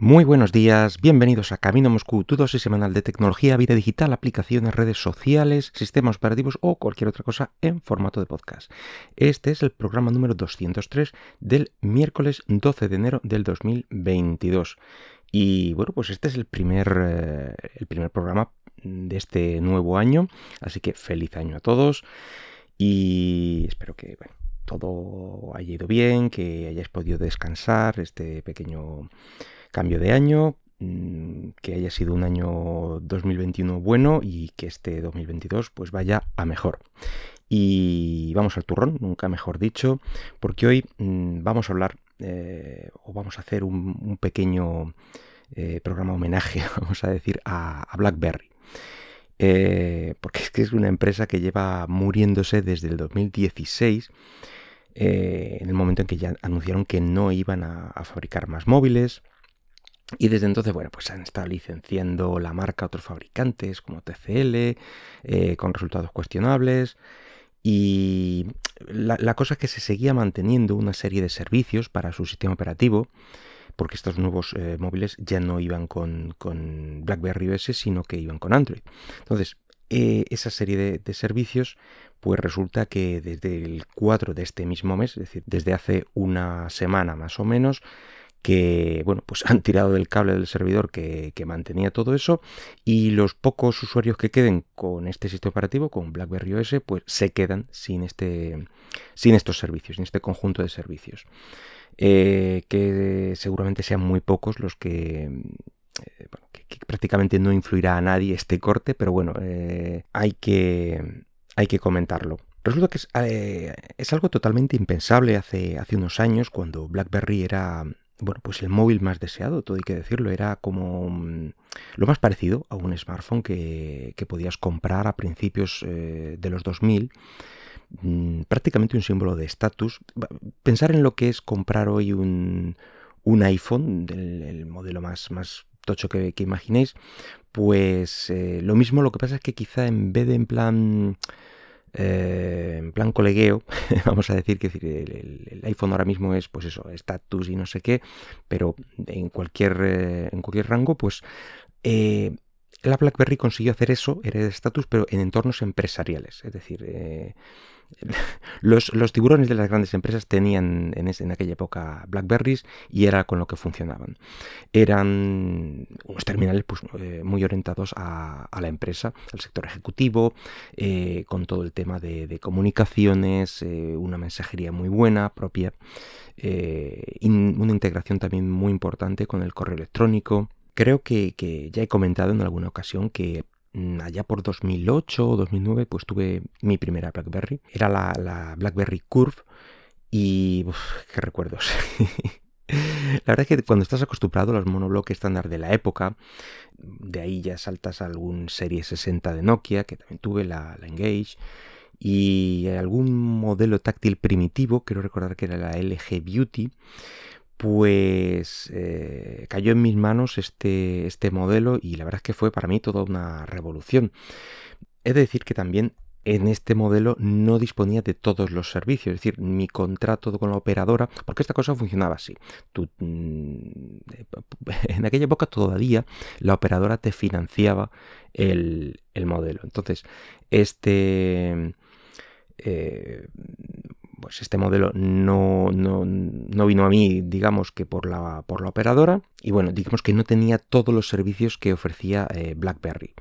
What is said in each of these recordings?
Muy buenos días, bienvenidos a Camino Moscú, tu dosis semanal de tecnología, vida digital, aplicaciones, redes sociales, sistemas operativos o cualquier otra cosa en formato de podcast. Este es el programa número 203 del miércoles 12 de enero del 2022. Y bueno, pues este es el primer, eh, el primer programa de este nuevo año, así que feliz año a todos y espero que todo haya ido bien, que hayáis podido descansar este pequeño cambio de año, mm, que haya sido un año 2021 bueno y que este 2022 pues vaya a mejor. Y vamos al turrón, nunca mejor dicho, porque hoy mm, vamos a hablar eh, o vamos a hacer un, pequeño eh, programa homenaje, vamos a decir, a, BlackBerry. Eh, porque es que es una empresa que lleva muriéndose desde el 2016 en el momento en que ya anunciaron que no iban a, fabricar más móviles, y desde entonces, bueno, pues han estado licenciando la marca a otros fabricantes como TCL, eh, con resultados cuestionables. Y la, cosa es que se seguía manteniendo una serie de servicios para su sistema operativo, porque estos nuevos eh, móviles ya no iban con, BlackBerry OS, sino que iban con Android. Entonces, eh, esa serie de, de, servicios, pues resulta que desde el 4 de este mismo mes, es decir, desde hace una semana más o menos, que bueno, pues han tirado del cable del servidor que, mantenía todo eso y los pocos usuarios que queden con este sistema operativo, con BlackBerry OS, pues se quedan sin, este, sin estos servicios, sin este conjunto de servicios. Eh, que seguramente sean muy pocos los que, eh, prácticamente no influirá a nadie este corte, pero bueno, eh, hay, que, hay que comentarlo. Resulta que es, es, algo totalmente impensable hace, hace unos años, cuando BlackBerry era bueno, pues el móvil más deseado, todo hay que decirlo, era como mm, lo más parecido a un smartphone que, podías comprar a principios eh, de los 2000, mm, prácticamente un símbolo de estatus. Pensar en lo que es comprar hoy un, iPhone, el, modelo más, más tocho que, imaginéis, pues eh, lo mismo, lo que pasa es que quizá en vez de en plan eh, en plan colegueo, vamos a decir que el, iPhone ahora mismo es pues eso, estatus y no sé qué, pero en cualquier, eh, en cualquier rango, pues eh, la BlackBerry consiguió hacer eso, era de estatus, pero en entornos empresariales, es decir, los, tiburones de las grandes empresas tenían en, aquella época Blackberries y era con lo que funcionaban. Eran unos terminales pues, eh, muy orientados a, la empresa, al sector ejecutivo, eh, con todo el tema de, comunicaciones, eh, una mensajería muy buena propia, una integración también muy importante con el correo electrónico. Creo que ya he comentado en alguna ocasión que Mm, allá por 2008 o 2009, pues tuve mi primera BlackBerry. Era la, BlackBerry Curve y... ¡Qué recuerdos! la verdad es que cuando estás acostumbrado a los monobloques estándar de la época, de ahí ya saltas a algún Serie 60 de Nokia, que también tuve, la Engage, y algún modelo táctil primitivo, quiero recordar que era la LG Beauty, pues eh, cayó en mis manos este, este modelo y la verdad es que fue para mí toda una revolución. He de decir que también en este modelo no disponía de todos los servicios, es decir, mi contrato con la operadora, porque esta cosa funcionaba así. Mm, en aquella época todavía la operadora te financiaba el, el modelo. Entonces, este... Eh, pues este modelo no, no, vino a mí, digamos que por la, por la operadora, y bueno, digamos que no tenía todos los servicios que ofrecía eh, BlackBerry.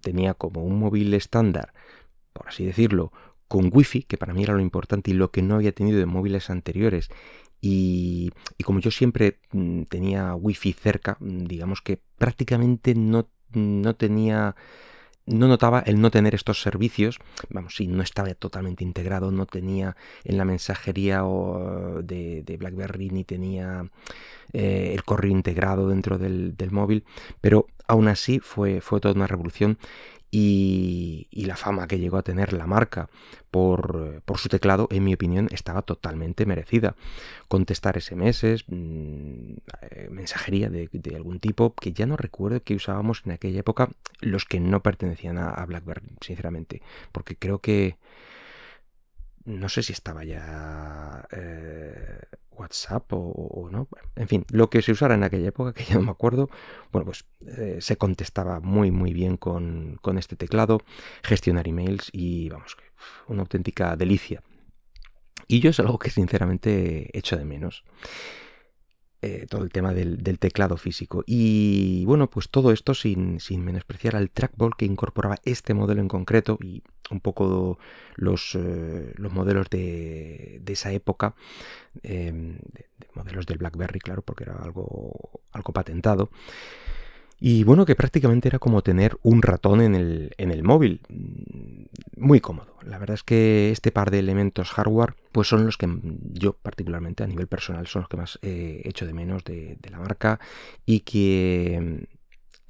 Tenía como un móvil estándar, por así decirlo, con Wi-Fi, que para mí era lo importante y lo que no había tenido de móviles anteriores. Y, y como yo siempre mm, tenía Wi-Fi cerca, mm, digamos que prácticamente no, no tenía no notaba el no tener estos servicios, vamos, si no estaba totalmente integrado, no tenía en la mensajería de, BlackBerry ni tenía eh, el correo integrado dentro del, del, móvil, pero aún así fue, fue toda una revolución y, la fama que llegó a tener la marca por, su teclado, en mi opinión, estaba totalmente merecida. Contestar SMS, mm, mensajería de, algún tipo, que ya no recuerdo que usábamos en aquella época los que no pertenecían a, BlackBerry, sinceramente, porque creo que no sé si estaba ya eh, WhatsApp o, no, en fin, lo que se usara en aquella época, que ya no me acuerdo, bueno, pues eh, se contestaba muy muy bien con, con, este teclado, gestionar emails y vamos, una auténtica delicia. Y yo es algo que sinceramente echo de menos. Eh, todo el tema del, teclado físico. Y bueno, pues todo esto sin, menospreciar al trackball que incorporaba este modelo en concreto y un poco los, eh, los modelos de, esa época, em, modelos del BlackBerry, claro, porque era algo, algo patentado. Y bueno, que prácticamente era como tener un ratón en el, en el móvil. Muy cómodo. La verdad es que este par de elementos hardware, pues son los que yo particularmente a nivel personal son los que más he hecho de menos de, la marca y que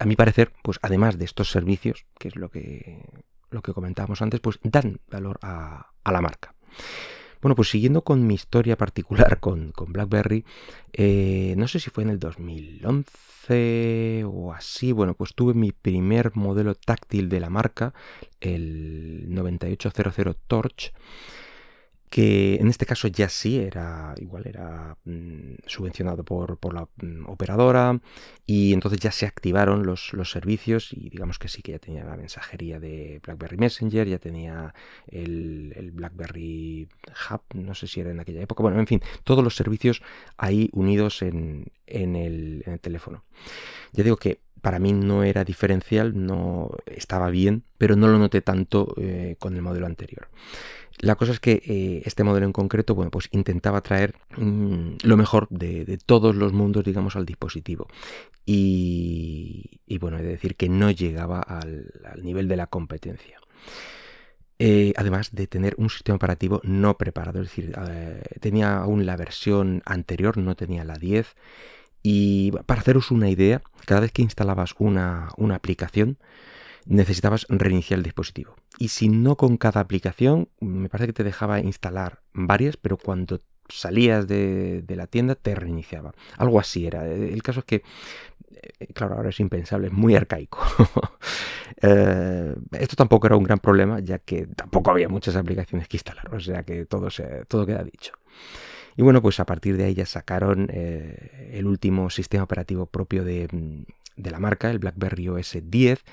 a mi parecer, pues además de estos servicios, que es lo que, lo que comentábamos antes, pues dan valor a, a la marca. Bueno, pues siguiendo con mi historia particular con, BlackBerry, eh, no sé si fue en el 2011 o así, bueno, pues tuve mi primer modelo táctil de la marca, el 9800 Torch que en este caso ya sí era igual era mm, subvencionado por, la mm, operadora y entonces ya se activaron los, los, servicios y digamos que sí que ya tenía la mensajería de BlackBerry Messenger, ya tenía el, BlackBerry Hub, no sé si era en aquella época, bueno, en fin, todos los servicios ahí unidos en, el, teléfono. Ya digo que para mí no era diferencial, no estaba bien, pero no lo noté tanto eh, con el modelo anterior. La cosa es que eh, este modelo en concreto, bueno, pues intentaba traer mm, lo mejor de, todos los mundos, digamos, al dispositivo. Y, bueno, he de decir que no llegaba al, nivel de la competencia. Eh, además de tener un sistema operativo no preparado, es decir, eh, tenía aún la versión anterior, no tenía la 10. Y para haceros una idea, cada vez que instalabas una, una aplicación, necesitabas reiniciar el dispositivo. Y si no con cada aplicación, me parece que te dejaba instalar varias, pero cuando salías de, la tienda te reiniciaba. Algo así era. El caso es que, eh, claro, ahora es impensable, es muy arcaico. Eh, esto tampoco era un gran problema, ya que tampoco había muchas aplicaciones que instalar, o sea que todo, se, todo queda dicho. Y bueno, pues a partir de ahí ya sacaron eh, el último sistema operativo propio de, de la marca, el BlackBerry OS 10,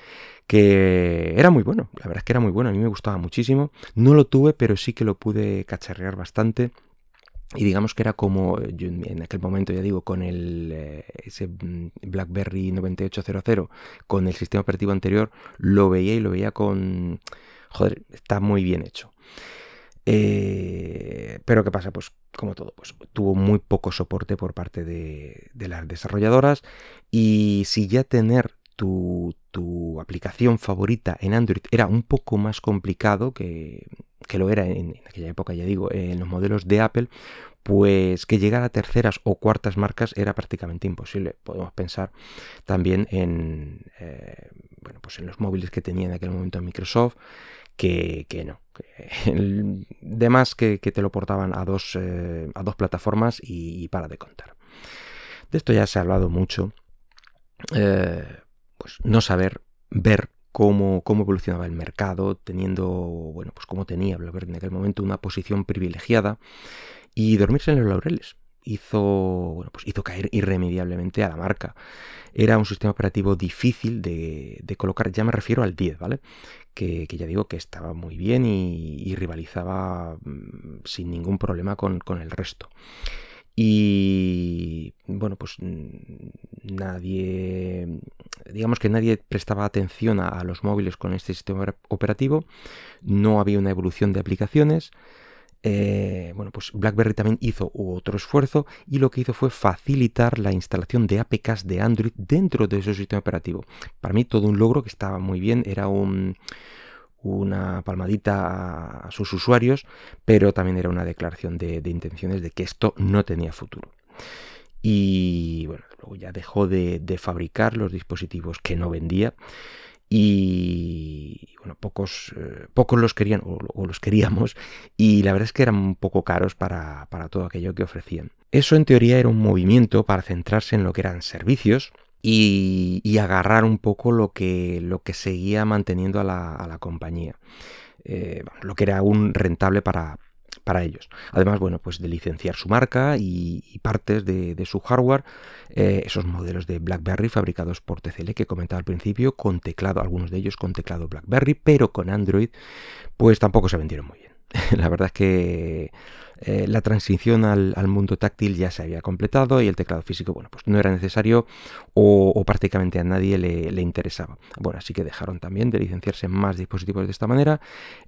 que era muy bueno, la verdad es que era muy bueno, a mí me gustaba muchísimo. No lo tuve, pero sí que lo pude cacharrear bastante. Y digamos que era como, yo en aquel momento ya digo, con el eh, ese mm, BlackBerry 9800, con el sistema operativo anterior, lo veía y lo veía con... Joder, está muy bien hecho. Eh, pero ¿qué pasa? Pues como todo, pues tuvo muy poco soporte por parte de, las desarrolladoras y si ya tener tu, aplicación favorita en Android era un poco más complicado que, lo era en, aquella época, ya digo, en los modelos de Apple, pues que llegar a terceras o cuartas marcas era prácticamente imposible. Podemos pensar también en, eh, bueno, pues en los móviles que tenía en aquel momento Microsoft, que, no. Que de más que, te lo portaban a dos, eh, a dos plataformas y, para de contar. De esto ya se ha hablado mucho. Eh, pues no saber ver cómo, cómo, evolucionaba el mercado, teniendo, bueno, pues como tenía BlackBerry en aquel momento una posición privilegiada y dormirse en los laureles. Hizo, bueno, pues hizo caer irremediablemente a la marca. Era un sistema operativo difícil de, de colocar, ya me refiero al 10, ¿vale? que, ya digo que estaba muy bien y, rivalizaba mm, sin ningún problema con, el resto. Y bueno, pues mm, nadie, digamos que nadie prestaba atención a, los móviles con este sistema operativo, no había una evolución de aplicaciones. Eh, bueno, pues BlackBerry también hizo otro esfuerzo y lo que hizo fue facilitar la instalación de APKs de Android dentro de ese sistema operativo. Para mí todo un logro que estaba muy bien, era un, una palmadita a sus usuarios, pero también era una declaración de, intenciones de que esto no tenía futuro. Y bueno, luego ya dejó de fabricar los dispositivos que no vendía y bueno, pocos, eh, pocos los querían o, los queríamos y la verdad es que eran un poco caros para, todo aquello que ofrecían. Eso en teoría era un movimiento para centrarse en lo que eran servicios y, agarrar un poco lo que, lo que seguía manteniendo a la, compañía. Eh, lo que era aún rentable para, para ellos. Además, bueno, pues de licenciar su marca y, partes de, su hardware, eh, esos modelos de BlackBerry fabricados por TCL que comentaba al principio, con teclado, algunos de ellos con teclado BlackBerry, pero con Android, pues tampoco se vendieron muy bien. La verdad es que eh, la transición al, mundo táctil ya se había completado y el teclado físico, bueno, pues no era necesario o, prácticamente a nadie le, interesaba. Bueno, así que dejaron también de licenciarse más dispositivos de esta manera.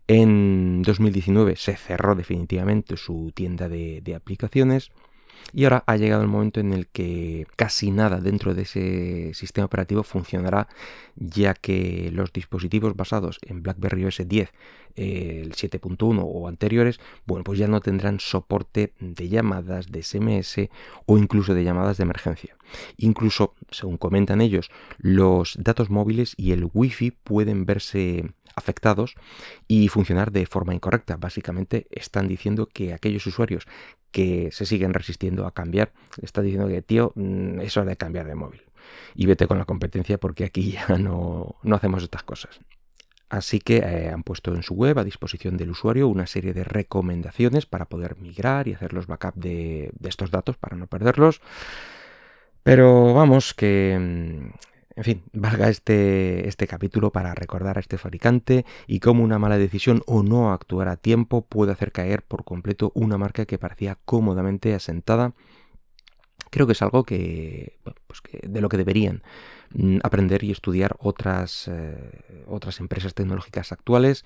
En 2019 se cerró definitivamente su tienda de aplicaciones. Y ahora ha llegado el momento en el que casi nada dentro de ese sistema operativo funcionará, ya que los dispositivos basados en BlackBerry OS 10, el 7.1 o anteriores, bueno, pues ya no tendrán soporte de llamadas, de SMS o incluso de llamadas de emergencia. Incluso, según comentan ellos, los datos móviles y el Wi-Fi pueden verse afectados y funcionar de forma incorrecta. Básicamente están diciendo que aquellos usuarios que se siguen resistiendo a cambiar, están diciendo que, tío, mm, es hora de cambiar de móvil. Y vete con la competencia porque aquí ya no, hacemos estas cosas. Así que eh, han puesto en su web a disposición del usuario una serie de recomendaciones para poder migrar y hacer los backups de, de estos datos para no perderlos. Pero vamos, que mm, en fin, valga este, este capítulo para recordar a este fabricante y cómo una mala decisión o no actuar a tiempo puede hacer caer por completo una marca que parecía cómodamente asentada. Creo que es algo que, pues de lo que deberían mm, aprender y estudiar otras, eh, otras empresas tecnológicas actuales,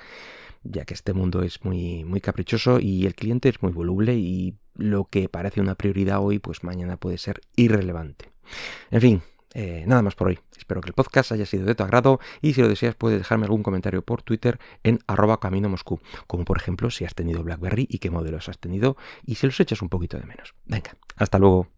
ya que este mundo es muy, muy caprichoso y el cliente es muy voluble y lo que parece una prioridad hoy, pues mañana puede ser irrelevante. En fin, eh, nada más por hoy. Espero que el podcast haya sido de tu agrado y si lo deseas puedes dejarme algún comentario por Twitter en arroba camino moscú, como por ejemplo si has tenido BlackBerry y qué modelos has tenido y si los echas un poquito de menos. Venga, hasta luego.